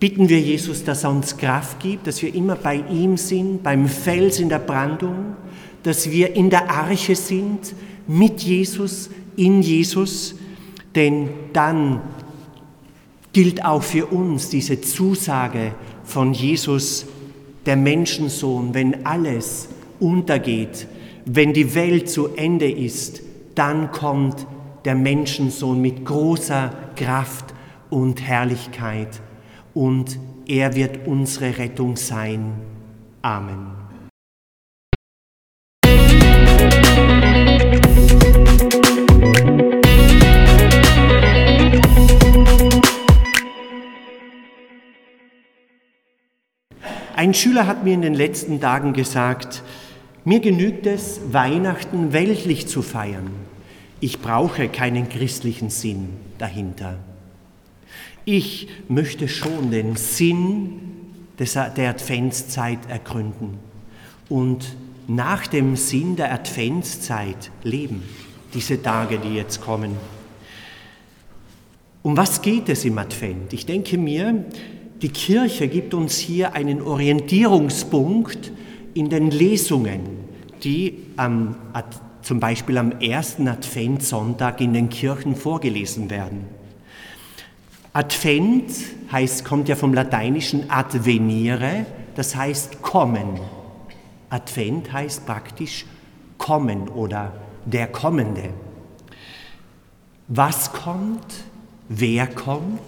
bitten wir Jesus, dass er uns Kraft gibt, dass wir immer bei ihm sind, beim Fels in der Brandung, dass wir in der Arche sind, mit Jesus, in Jesus, denn dann gilt auch für uns diese Zusage von Jesus, der Menschensohn, wenn alles untergeht, wenn die Welt zu Ende ist, dann kommt der Menschensohn mit großer Kraft und Herrlichkeit und er wird unsere Rettung sein. Amen. Ein Schüler hat mir in den letzten Tagen gesagt, mir genügt es, Weihnachten weltlich zu feiern. Ich brauche keinen christlichen Sinn dahinter. Ich möchte schon den Sinn der Adventszeit ergründen und nach dem Sinn der Adventszeit leben, diese Tage, die jetzt kommen. Um was geht es im Advent? Ich denke mir, die Kirche gibt uns hier einen Orientierungspunkt in den Lesungen, die am, zum Beispiel am ersten Adventssonntag in den Kirchen vorgelesen werden. Advent heißt, kommt ja vom lateinischen advenire, das heißt kommen. Advent heißt praktisch kommen oder der Kommende. Was kommt? Wer kommt?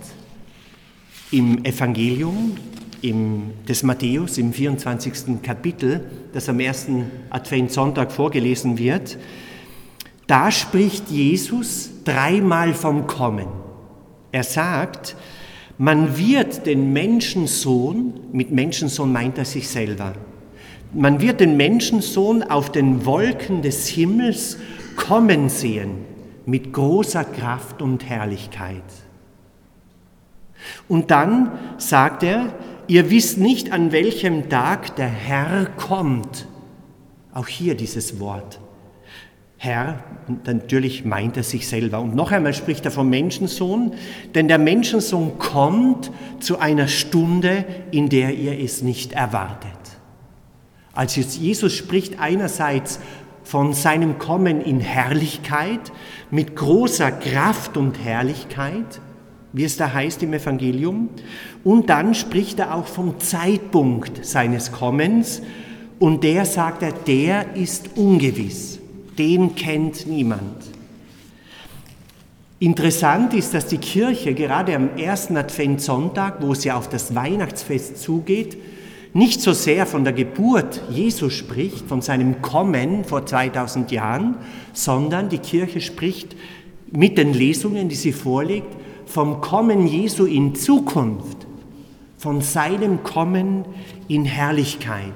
Im Evangelium im, des Matthäus im 24. Kapitel, das am ersten Adventssonntag vorgelesen wird, da spricht Jesus dreimal vom Kommen. Er sagt, man wird den Menschensohn, mit Menschensohn meint er sich selber, man wird den Menschensohn auf den Wolken des Himmels kommen sehen mit großer Kraft und Herrlichkeit. Und dann sagt er, ihr wisst nicht, an welchem Tag der Herr kommt. Auch hier dieses Wort. Herr, natürlich meint er sich selber. Und noch einmal spricht er vom Menschensohn, denn der Menschensohn kommt zu einer Stunde, in der ihr es nicht erwartet. Also Jesus spricht einerseits von seinem Kommen in Herrlichkeit, mit großer Kraft und Herrlichkeit, wie es da heißt im Evangelium, und dann spricht er auch vom Zeitpunkt seines Kommens, und der sagt er, der ist ungewiss den kennt niemand. Interessant ist, dass die Kirche gerade am ersten Adventssonntag, wo es ja auf das Weihnachtsfest zugeht, nicht so sehr von der Geburt Jesu spricht, von seinem Kommen vor 2000 Jahren, sondern die Kirche spricht mit den Lesungen, die sie vorlegt, vom Kommen Jesu in Zukunft, von seinem Kommen in Herrlichkeit.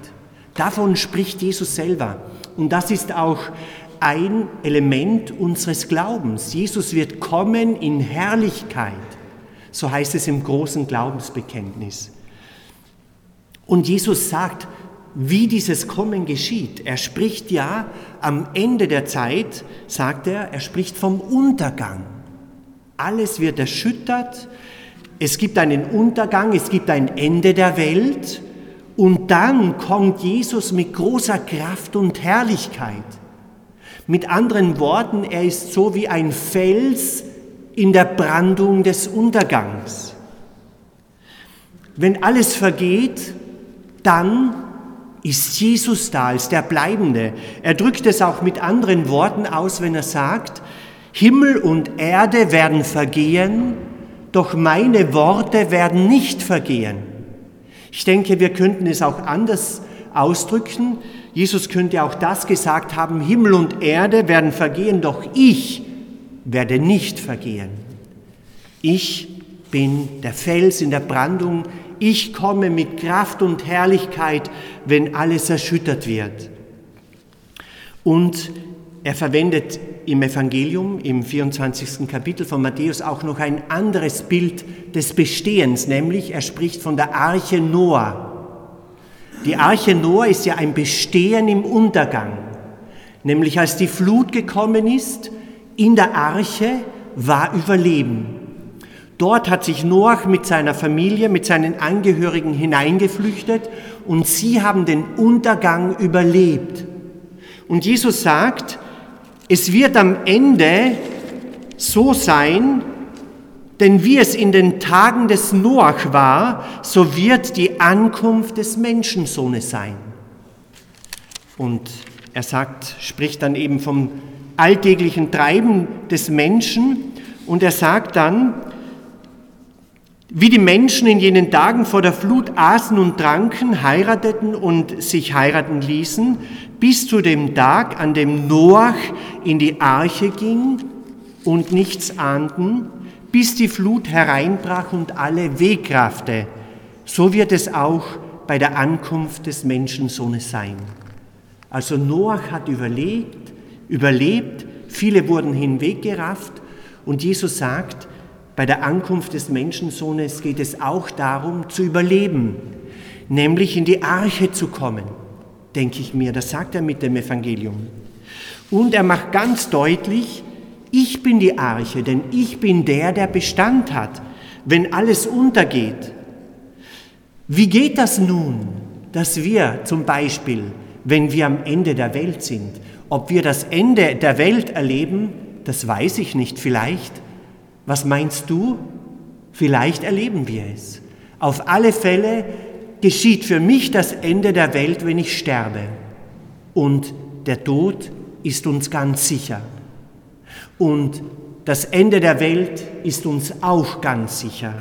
Davon spricht Jesus selber. Und das ist auch ein Element unseres Glaubens. Jesus wird kommen in Herrlichkeit. So heißt es im großen Glaubensbekenntnis. Und Jesus sagt, wie dieses Kommen geschieht. Er spricht ja am Ende der Zeit, sagt er, er spricht vom Untergang. Alles wird erschüttert, es gibt einen Untergang, es gibt ein Ende der Welt und dann kommt Jesus mit großer Kraft und Herrlichkeit. Mit anderen Worten, er ist so wie ein Fels in der Brandung des Untergangs. Wenn alles vergeht, dann ist Jesus da als der Bleibende. Er drückt es auch mit anderen Worten aus, wenn er sagt, Himmel und Erde werden vergehen, doch meine Worte werden nicht vergehen. Ich denke, wir könnten es auch anders ausdrücken. Jesus könnte auch das gesagt haben, Himmel und Erde werden vergehen, doch ich werde nicht vergehen. Ich bin der Fels in der Brandung, ich komme mit Kraft und Herrlichkeit, wenn alles erschüttert wird. Und er verwendet im Evangelium, im 24. Kapitel von Matthäus, auch noch ein anderes Bild des Bestehens, nämlich er spricht von der Arche Noah. Die Arche Noah ist ja ein Bestehen im Untergang. Nämlich als die Flut gekommen ist, in der Arche war Überleben. Dort hat sich Noach mit seiner Familie, mit seinen Angehörigen hineingeflüchtet und sie haben den Untergang überlebt. Und Jesus sagt, es wird am Ende so sein, denn wie es in den Tagen des Noach war, so wird die Ankunft des Menschensohnes sein. Und er sagt, spricht dann eben vom alltäglichen Treiben des Menschen und er sagt dann, wie die Menschen in jenen Tagen vor der Flut aßen und tranken, heirateten und sich heiraten ließen, bis zu dem Tag, an dem Noach in die Arche ging und nichts ahnten, bis die Flut hereinbrach und alle wegraffte. So wird es auch bei der Ankunft des Menschensohnes sein. Also Noach hat überlebt, überlebt, viele wurden hinweggerafft und Jesus sagt, bei der Ankunft des Menschensohnes geht es auch darum zu überleben, nämlich in die Arche zu kommen, denke ich mir. Das sagt er mit dem Evangelium. Und er macht ganz deutlich, ich bin die Arche, denn ich bin der, der Bestand hat, wenn alles untergeht. Wie geht das nun, dass wir zum Beispiel, wenn wir am Ende der Welt sind, ob wir das Ende der Welt erleben, das weiß ich nicht, vielleicht. Was meinst du? Vielleicht erleben wir es. Auf alle Fälle geschieht für mich das Ende der Welt, wenn ich sterbe. Und der Tod ist uns ganz sicher. Und das Ende der Welt ist uns auch ganz sicher.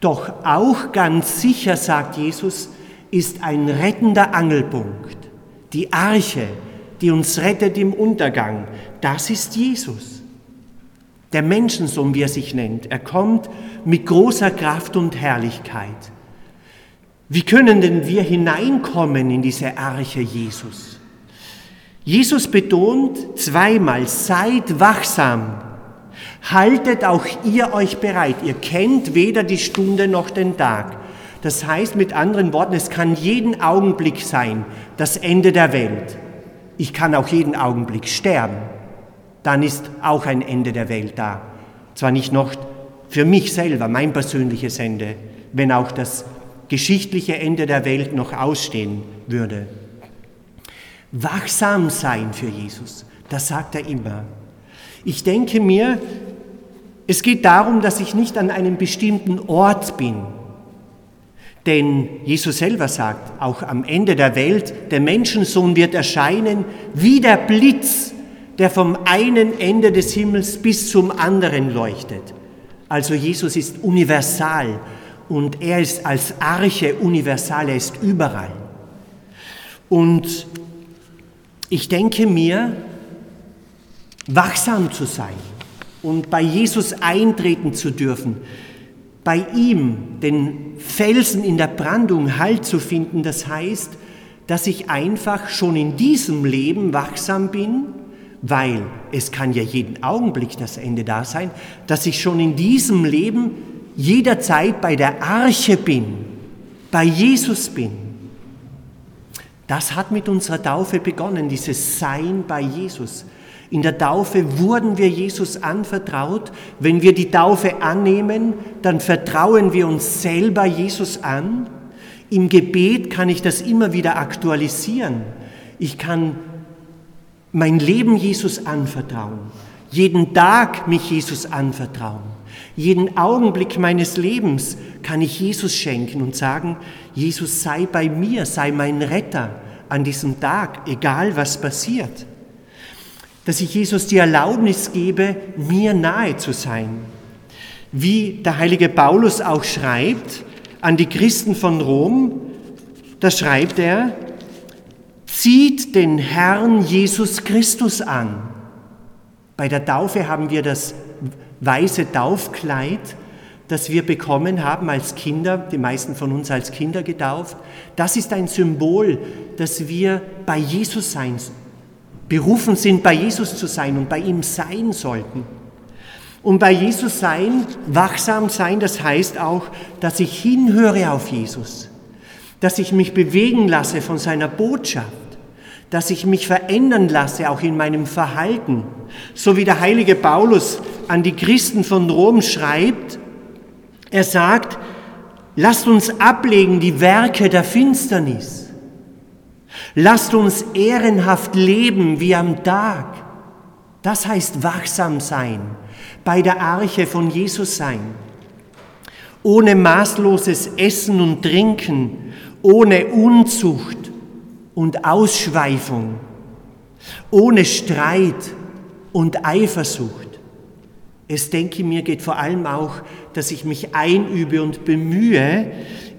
Doch auch ganz sicher, sagt Jesus, ist ein rettender Angelpunkt. Die Arche, die uns rettet im Untergang, das ist Jesus der Menschensohn, wie er sich nennt. Er kommt mit großer Kraft und Herrlichkeit. Wie können denn wir hineinkommen in diese Arche Jesus? Jesus betont zweimal, seid wachsam, haltet auch ihr euch bereit. Ihr kennt weder die Stunde noch den Tag. Das heißt mit anderen Worten, es kann jeden Augenblick sein, das Ende der Welt. Ich kann auch jeden Augenblick sterben dann ist auch ein Ende der Welt da. Zwar nicht noch für mich selber, mein persönliches Ende, wenn auch das geschichtliche Ende der Welt noch ausstehen würde. Wachsam sein für Jesus, das sagt er immer. Ich denke mir, es geht darum, dass ich nicht an einem bestimmten Ort bin. Denn Jesus selber sagt, auch am Ende der Welt, der Menschensohn wird erscheinen wie der Blitz der vom einen Ende des Himmels bis zum anderen leuchtet. Also Jesus ist universal und er ist als Arche universal, er ist überall. Und ich denke mir, wachsam zu sein und bei Jesus eintreten zu dürfen, bei ihm den Felsen in der Brandung Halt zu finden, das heißt, dass ich einfach schon in diesem Leben wachsam bin weil es kann ja jeden Augenblick das Ende da sein, dass ich schon in diesem Leben jederzeit bei der Arche bin, bei Jesus bin. Das hat mit unserer Taufe begonnen, dieses Sein bei Jesus. In der Taufe wurden wir Jesus anvertraut. Wenn wir die Taufe annehmen, dann vertrauen wir uns selber Jesus an. Im Gebet kann ich das immer wieder aktualisieren. Ich kann mein Leben Jesus anvertrauen, jeden Tag mich Jesus anvertrauen. Jeden Augenblick meines Lebens kann ich Jesus schenken und sagen, Jesus sei bei mir, sei mein Retter an diesem Tag, egal was passiert. Dass ich Jesus die Erlaubnis gebe, mir nahe zu sein. Wie der heilige Paulus auch schreibt an die Christen von Rom, da schreibt er, Zieht den Herrn Jesus Christus an. Bei der Taufe haben wir das weiße Taufkleid, das wir bekommen haben als Kinder, die meisten von uns als Kinder getauft. Das ist ein Symbol, dass wir bei Jesus sein, berufen sind, bei Jesus zu sein und bei ihm sein sollten. Und bei Jesus sein, wachsam sein, das heißt auch, dass ich hinhöre auf Jesus, dass ich mich bewegen lasse von seiner Botschaft dass ich mich verändern lasse, auch in meinem Verhalten. So wie der heilige Paulus an die Christen von Rom schreibt. Er sagt, lasst uns ablegen die Werke der Finsternis. Lasst uns ehrenhaft leben wie am Tag. Das heißt wachsam sein, bei der Arche von Jesus sein. Ohne maßloses Essen und Trinken, ohne Unzucht und Ausschweifung, ohne Streit und Eifersucht. Es denke mir geht vor allem auch, dass ich mich einübe und bemühe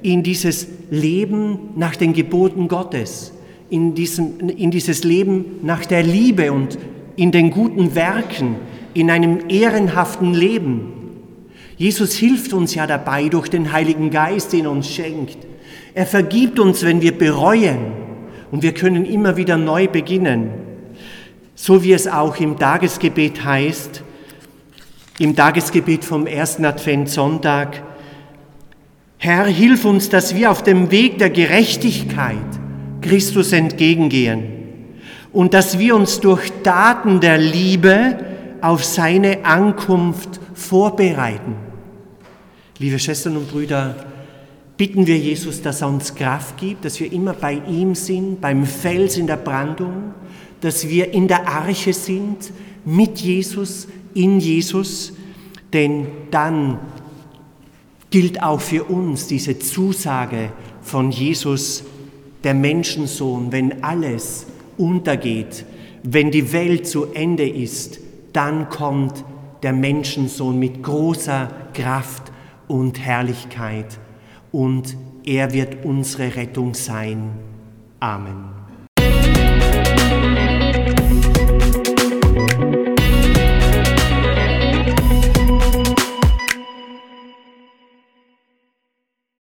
in dieses Leben nach den Geboten Gottes, in, diesem, in dieses Leben nach der Liebe und in den guten Werken, in einem ehrenhaften Leben. Jesus hilft uns ja dabei durch den Heiligen Geist, den er uns schenkt. Er vergibt uns, wenn wir bereuen und wir können immer wieder neu beginnen. So wie es auch im Tagesgebet heißt, im Tagesgebet vom ersten Adventssonntag, Herr, hilf uns, dass wir auf dem Weg der Gerechtigkeit Christus entgegengehen und dass wir uns durch Taten der Liebe auf seine Ankunft vorbereiten. Liebe Schwestern und Brüder, bitten wir Jesus, dass er uns Kraft gibt, dass wir immer bei ihm sind, beim Fels in der Brandung, dass wir in der Arche sind, mit Jesus, in Jesus, denn dann gilt auch für uns diese Zusage von Jesus, der Menschensohn, wenn alles untergeht, wenn die Welt zu Ende ist, dann kommt der Menschensohn mit großer Kraft und Herrlichkeit und er wird unsere Rettung sein. Amen.